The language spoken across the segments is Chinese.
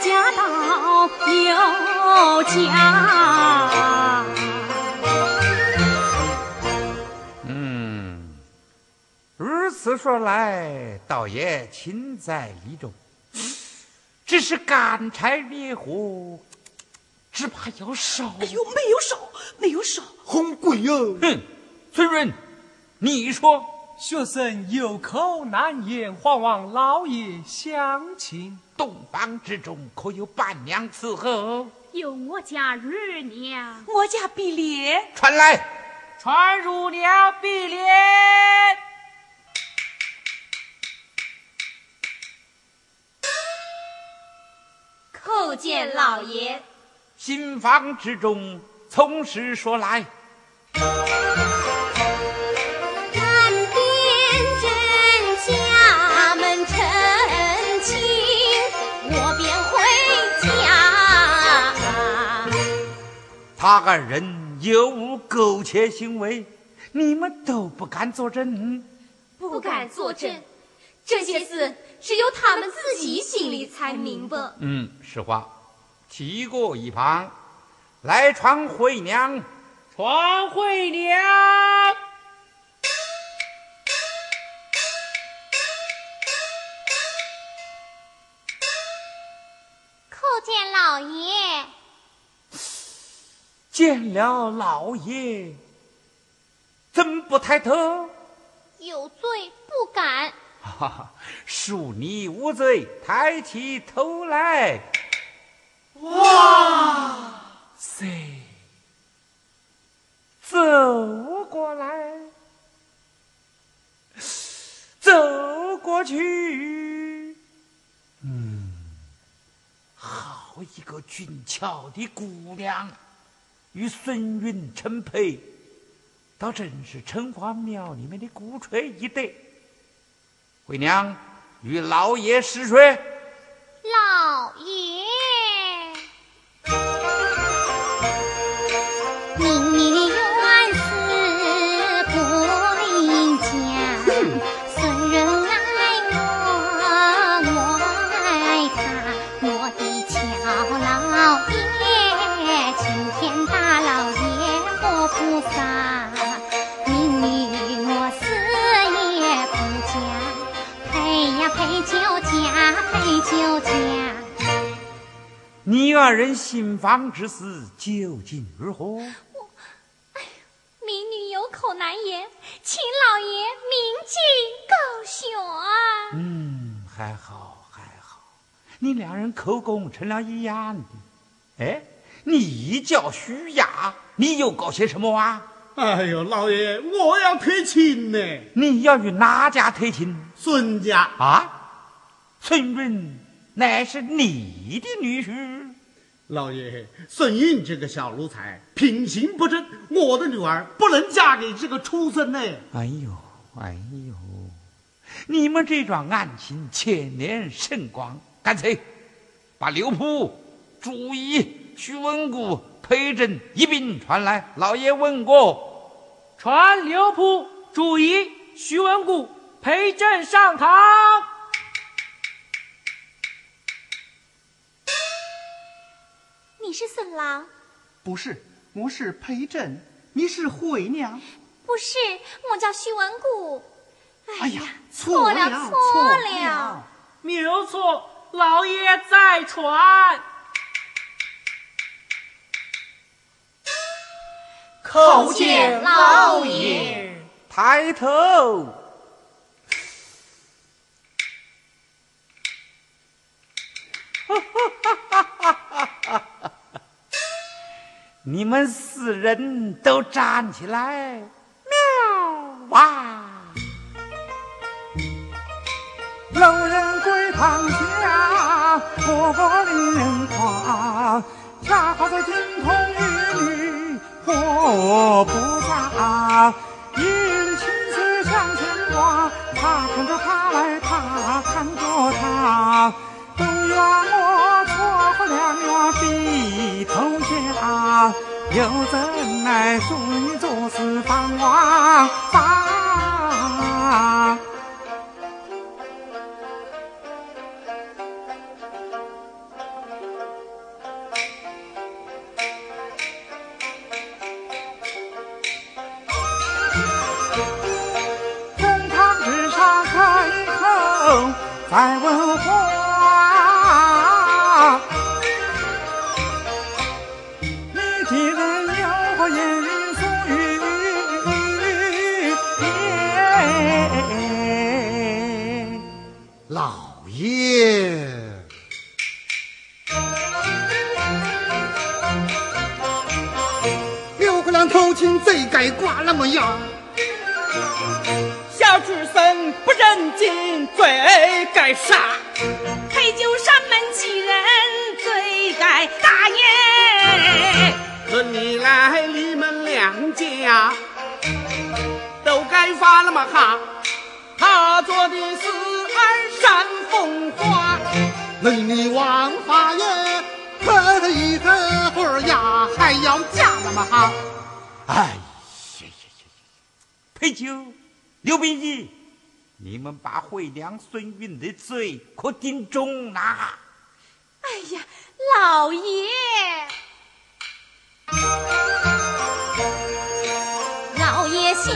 家道有家。嗯，如此说来，倒也情在理中。只是干柴烈火，只怕要烧。哎呦，没有烧，没有烧，红贵哟！哼，村人，你说，学生有口难言，还望老爷相请。东方之中可有伴娘伺候？有我家二娘，我家碧莲。传来，传乳娘碧莲。叩见老爷。新房之中，从实说来。他二人有无苟且行为？你们都不敢作证？不敢作证，这些事只有他们自己心里才明白。嗯，实话，提过一旁，来传回娘，传回娘。叩见老爷。见了老爷，怎不抬头？有罪不敢。哈哈，恕你无罪，抬起头来。哇塞，走过来，走过去。嗯，好一个俊俏的姑娘，与孙云成配，倒真是城隍庙里面的鼓吹一对。回娘，与老爷试吹。老爷，你二人新房之事究竟如何？我哎民女有口难言，请老爷明镜高悬。嗯，还好还好，你两人口供成了一样的。哎，你叫徐雅，你又搞些什么啊？哎呦，老爷，我要退亲呢。你要与哪家退亲孙家啊？孙润乃是你的女婿。老爷，孙运这个小奴才品行不正，我的女儿不能嫁给这个畜生呢。哎呦，哎呦，你们这桩案情牵连甚广，干脆把刘璞、朱一、徐文谷、裴震一并传来。老爷问过，传刘璞、朱一、徐文谷、裴震上堂。你是孙郎？不是，我是裴震。你是惠娘？不是，我叫徐文固。哎呀，错了，错了，没有错，老爷在传。叩见老爷，抬头。你们四人都站起来，妙哇！老人跪堂下，活佛令人夸，恰好在金童玉女活菩萨，一缕青丝向前挂，他看着他来，他看着他，都怨我比头家，又怎奈淑女做事方王？不认敬，罪该杀。陪酒山门几人，罪该大爷。论你来，你们两家都该发了嘛哈！他做的是二山风花，论你王法爷，可一个会儿呀，还要嫁了嘛哈！哎呀呀呀呀！陪酒、刘秉义，你们把惠娘、孙云的罪可定重了。哎呀，老爷，老爷休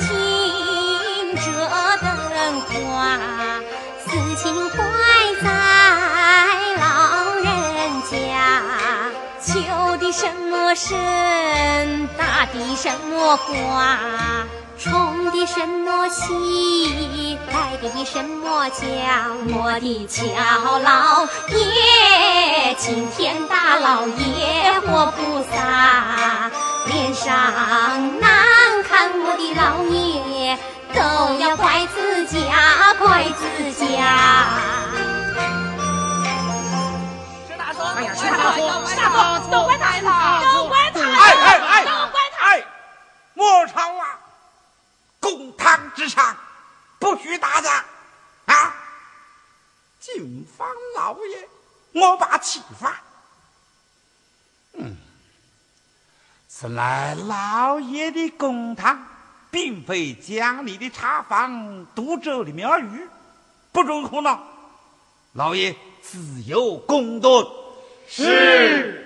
听这等话，私情怀在老人家。求的什么神，打的什么卦，冲的什么喜，来的什么奖，我的乔老爷，青天大老爷活菩萨，脸上难看我的老爷，都要怪自家，怪自家。哎呀，是大错，是大错，都怪他，都怪他，哎哎哎都怪他。哎，莫吵啊！公堂之上不许打架啊！警方老爷，我把气发。嗯，此乃老爷的公堂，并非江里的茶坊、渡州的庙宇，不准胡闹。老爷自有公断。是。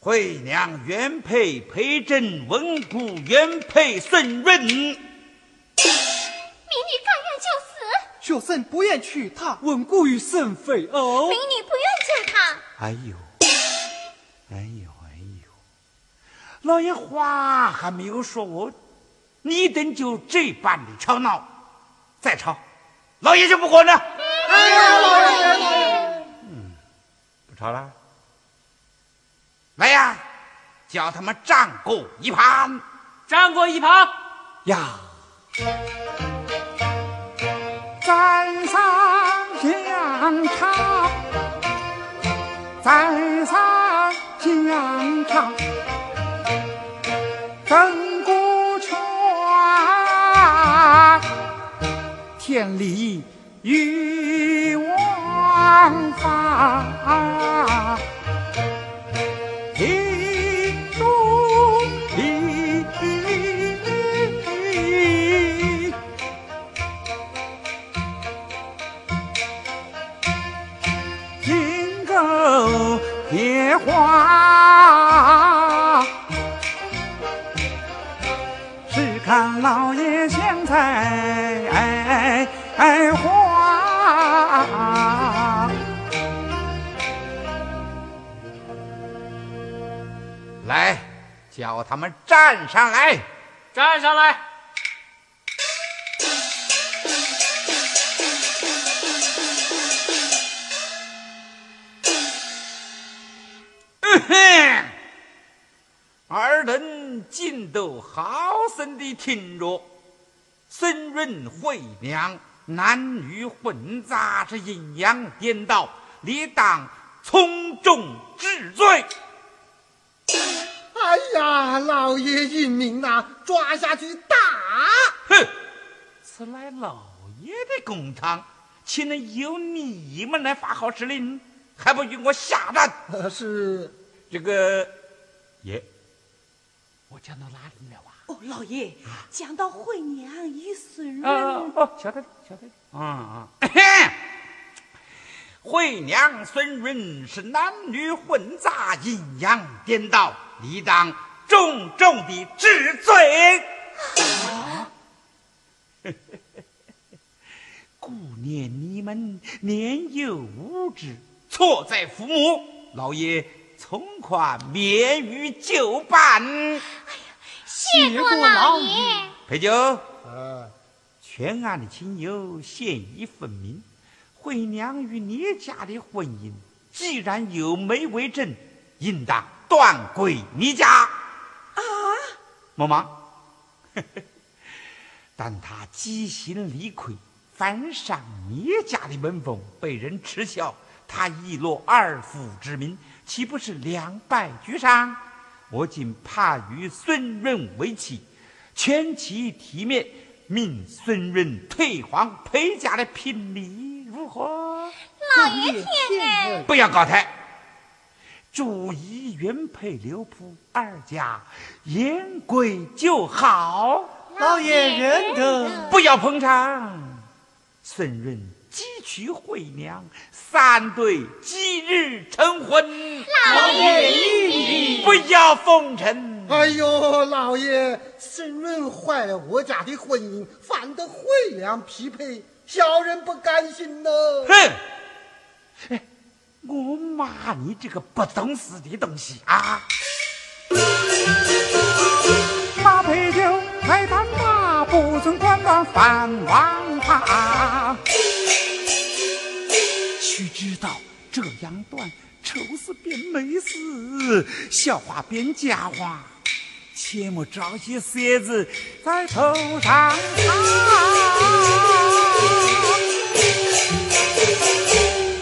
惠娘原配裴珍，温故原配孙润。民女甘愿就死，学生不愿娶她，稳固于圣妃哦民。女不愿嫁他。哎呦，哎呦，哎呦！老爷话还没有说完，你等就这般的吵闹，再吵，老爷就不管了。哎呀，老爷，不吵了。来呀，叫他们站过一旁站过一旁，呀！在上疆场，在上疆场，曾顾全，天理与王法。花，只看老爷香菜花。来，叫他们站上来。站上来。好生的听着。孙润、惠娘男女混杂，是阴阳颠倒，理当从重治罪。哎呀，老爷英明呐，抓下去打！哼，此乃老爷的公堂，岂能由你们来发号施令？还不与我下战？呃是这个爷，我讲到哪里了啊？哦，老爷，讲到惠娘与孙啊润，哦，晓得了，晓得了。啊啊！惠娘、孙润是男女混杂，阴阳颠倒，理当重重的治罪。顾念你们年幼无知，错在父母。老爷从宽免于旧办。哎呀，谢过老爷。陪酒。全案的亲友现已分明，惠娘与聂家的婚姻，既然有媒为证，应当断归你家。啊，莫忙。但他积心理亏，反伤聂家的门风，被人耻笑，他遗落二父之名，岂不是两败俱伤？我今怕与孙润为妻，全其体面。命孙润退还陪嫁的聘礼，如何？老爷天恩，不要高抬。注意原配刘仆二家言归就好。老爷仁德，不要捧场。孙润即娶惠娘，三对吉日成婚。老爷不要奉承。哎呦，老爷，孙润坏了我家的婚姻，反得惠良匹配，小人不甘心呢。哼！哎，我骂你这个不懂事的东西啊！马陪酒来担马，不准管管犯王法。须知道这样断，丑事变美事，笑话变佳话。切莫招些虱子在头上爬。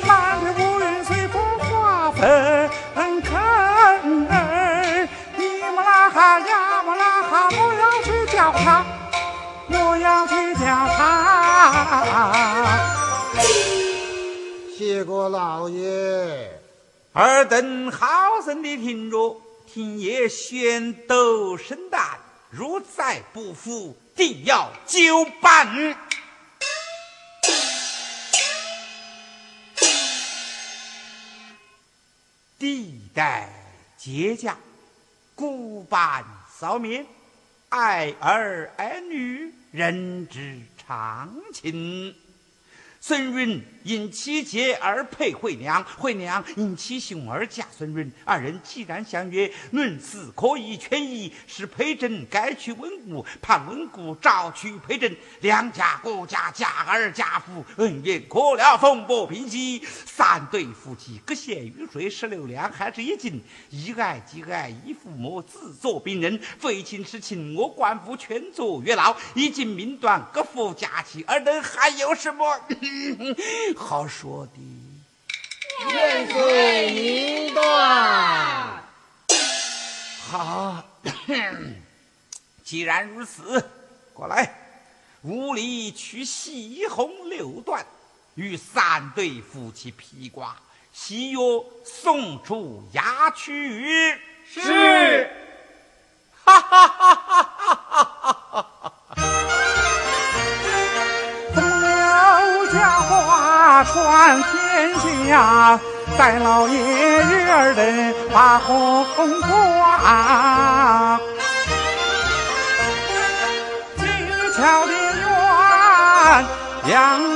满天乌云随风化纷坑儿，你们拉哈呀么拉哈，我要去叫他，我要去叫他。谢过老爷，尔等好生的听着。听爷宣斗圣诞，如再不服，定要就办。地代结家，孤板扫灭，爱儿爱女，人之长琴孙润因妻妾而配惠娘，惠娘因其兄而嫁孙润。二人既然相约，论死可以权宜，使裴珍该娶温姑，盼温姑召娶裴珍，两家各家家儿家父恩怨可了，风波平息。三对夫妻各献雨水十六两，还是一斤。一爱即爱，一父母自作病人，非亲是亲，我官府劝作月老，已经命断，各夫家妻，尔等还有什么？好说的，愿随您断。好，既然如此，过来，屋里取西红六段，与三对夫妻披挂，喜乐送出衙去。是。天下，待老爷日儿人把红挂。今日巧的鸳鸯。